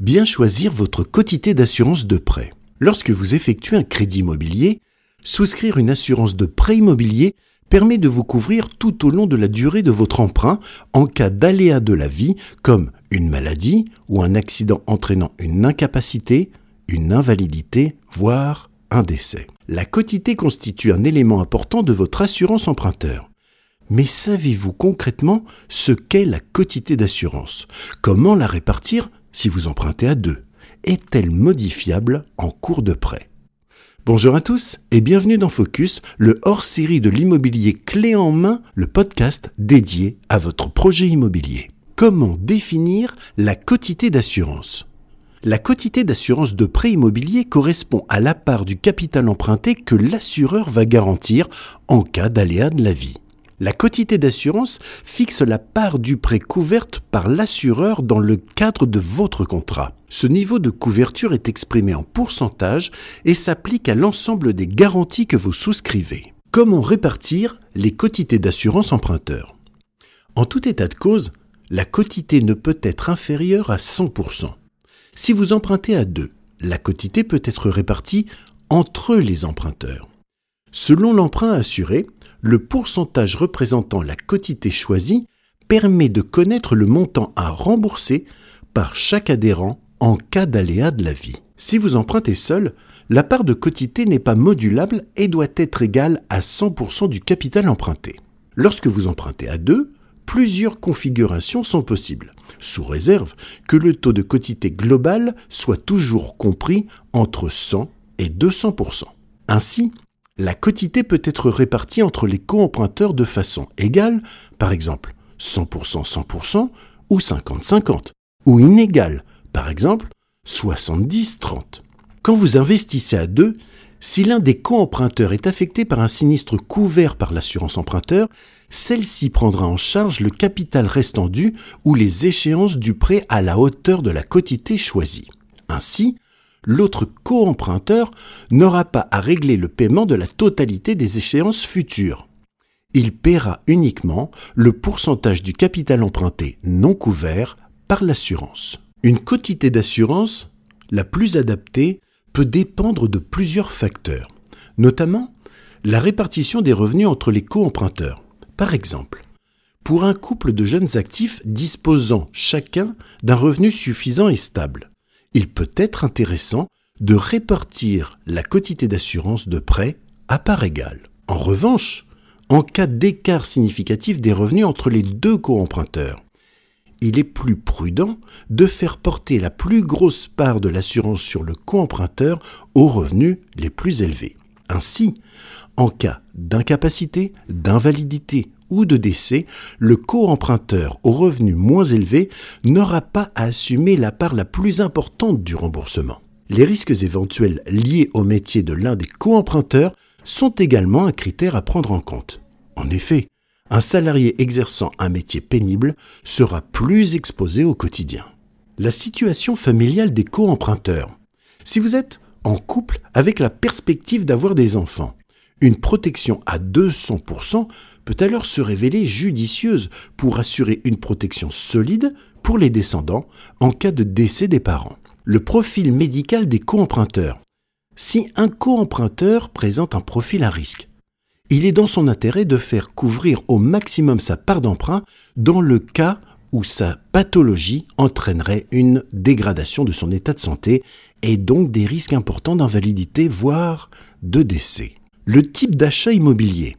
Bien choisir votre quotité d'assurance de prêt. Lorsque vous effectuez un crédit immobilier, souscrire une assurance de prêt immobilier permet de vous couvrir tout au long de la durée de votre emprunt en cas d'aléa de la vie comme une maladie ou un accident entraînant une incapacité, une invalidité, voire un décès. La quotité constitue un élément important de votre assurance emprunteur. Mais savez-vous concrètement ce qu'est la quotité d'assurance? Comment la répartir si vous empruntez à deux Est-elle modifiable en cours de prêt? Bonjour à tous et bienvenue dans Focus, le hors-série de l'immobilier clé en main, le podcast dédié à votre projet immobilier. Comment définir la quotité d'assurance? La quotité d'assurance de prêt immobilier correspond à la part du capital emprunté que l'assureur va garantir en cas d'aléa de la vie. La quotité d'assurance fixe la part du prêt couverte par l'assureur dans le cadre de votre contrat. Ce niveau de couverture est exprimé en pourcentage et s'applique à l'ensemble des garanties que vous souscrivez. Comment répartir les quotités d'assurance emprunteur? En tout état de cause, la quotité ne peut être inférieure à 100%. Si vous empruntez à deux, la quotité peut être répartie entre les emprunteurs. Selon l'emprunt assuré, le pourcentage représentant la quotité choisie permet de connaître le montant à rembourser par chaque adhérent en cas d'aléa de la vie. Si vous empruntez seul, la part de quotité n'est pas modulable et doit être égale à 100% du capital emprunté. Lorsque vous empruntez à deux, plusieurs configurations sont possibles, sous réserve que le taux de quotité global soit toujours compris entre 100 et 200%. Ainsi, la quotité peut être répartie entre les co-emprunteurs de façon égale, par exemple 100% 100% ou 50-50, ou inégale, par exemple 70-30. Quand vous investissez à deux, si l'un des co-emprunteurs est affecté par un sinistre couvert par l'assurance emprunteur, celle-ci prendra en charge le capital restant dû ou les échéances du prêt à la hauteur de la quotité choisie. Ainsi, l'autre co-emprunteur n'aura pas à régler le paiement de la totalité des échéances futures. Il paiera uniquement le pourcentage du capital emprunté non couvert par l'assurance. Une quotité d'assurance, la plus adaptée, peut dépendre de plusieurs facteurs, notamment la répartition des revenus entre les co-emprunteurs. Par exemple, pour un couple de jeunes actifs disposant chacun d'un revenu suffisant et stable, il peut être intéressant de répartir la quotité d'assurance de prêt à part égale. En revanche, en cas d'écart significatif des revenus entre les deux co-emprunteurs, il est plus prudent de faire porter la plus grosse part de l'assurance sur le co-emprunteur aux revenus les plus élevés. Ainsi, en cas d'incapacité, d'invalidité ou de décès, le co-emprunteur aux revenus moins élevés n'aura pas à assumer la part la plus importante du remboursement. Les risques éventuels liés au métier de l'un des co-emprunteurs sont également un critère à prendre en compte. En effet, un salarié exerçant un métier pénible sera plus exposé au quotidien. La situation familiale des co-emprunteurs. Si vous êtes en couple avec la perspective d'avoir des enfants, une protection à 200% peut alors se révéler judicieuse pour assurer une protection solide pour les descendants en cas de décès des parents. Le profil médical des co-emprunteurs. Si un co-emprunteur présente un profil à risque, il est dans son intérêt de faire couvrir au maximum sa part d'emprunt dans le cas où sa pathologie entraînerait une dégradation de son état de santé et donc des risques importants d'invalidité, voire de décès. Le type d'achat immobilier.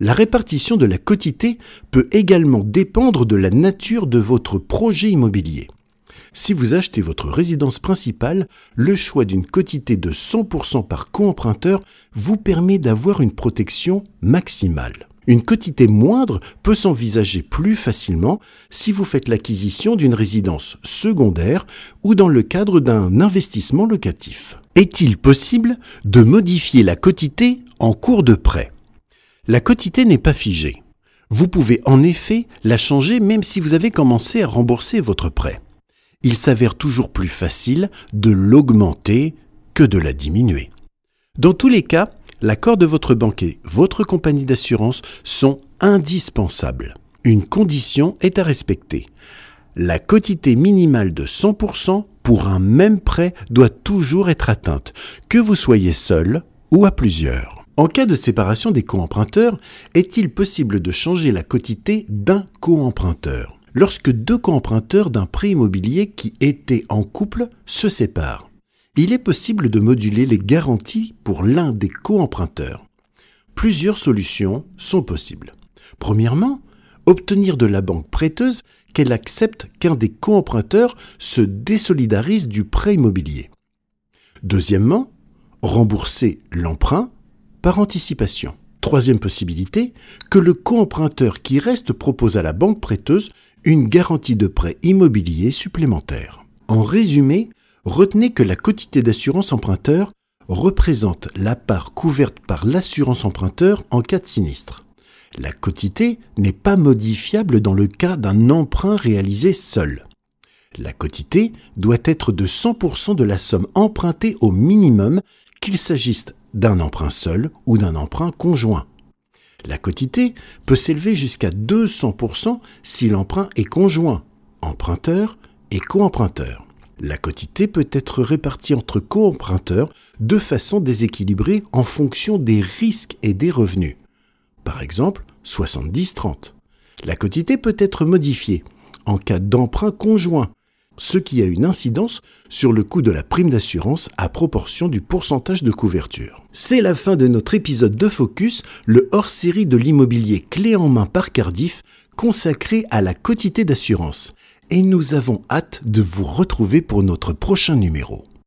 La répartition de la quotité peut également dépendre de la nature de votre projet immobilier. Si vous achetez votre résidence principale, le choix d'une quotité de 100% par co-emprunteur vous permet d'avoir une protection maximale. Une quotité moindre peut s'envisager plus facilement si vous faites l'acquisition d'une résidence secondaire ou dans le cadre d'un investissement locatif. Est-il possible de modifier la quotité en cours de prêt La quotité n'est pas figée. Vous pouvez en effet la changer même si vous avez commencé à rembourser votre prêt. Il s'avère toujours plus facile de l'augmenter que de la diminuer. Dans tous les cas, l'accord de votre banquier, votre compagnie d'assurance sont indispensables. Une condition est à respecter. La quotité minimale de 100% pour un même prêt doit toujours être atteinte, que vous soyez seul ou à plusieurs. En cas de séparation des co-emprunteurs, est-il possible de changer la quotité d'un co-emprunteur? Lorsque deux co-emprunteurs d'un prêt immobilier qui étaient en couple se séparent, il est possible de moduler les garanties pour l'un des co-emprunteurs. Plusieurs solutions sont possibles. Premièrement, obtenir de la banque prêteuse qu'elle accepte qu'un des co-emprunteurs se désolidarise du prêt immobilier. Deuxièmement, rembourser l'emprunt par anticipation. Troisième possibilité, que le co-emprunteur qui reste propose à la banque prêteuse une garantie de prêt immobilier supplémentaire. En résumé, retenez que la quotité d'assurance emprunteur représente la part couverte par l'assurance emprunteur en cas de sinistre. La quotité n'est pas modifiable dans le cas d'un emprunt réalisé seul. La quotité doit être de 100% de la somme empruntée au minimum, qu'il s'agisse d'un emprunt seul ou d'un emprunt conjoint. La quotité peut s'élever jusqu'à 200% si l'emprunt est conjoint, emprunteur et co-emprunteur. La quotité peut être répartie entre co-emprunteurs de façon déséquilibrée en fonction des risques et des revenus. Par exemple, 70-30. La quotité peut être modifiée en cas d'emprunt conjoint, ce qui a une incidence sur le coût de la prime d'assurance à proportion du pourcentage de couverture. C'est la fin de notre épisode de Focus, le hors-série de l'immobilier clé en main par Cardiff, consacré à la quotité d'assurance et nous avons hâte de vous retrouver pour notre prochain numéro.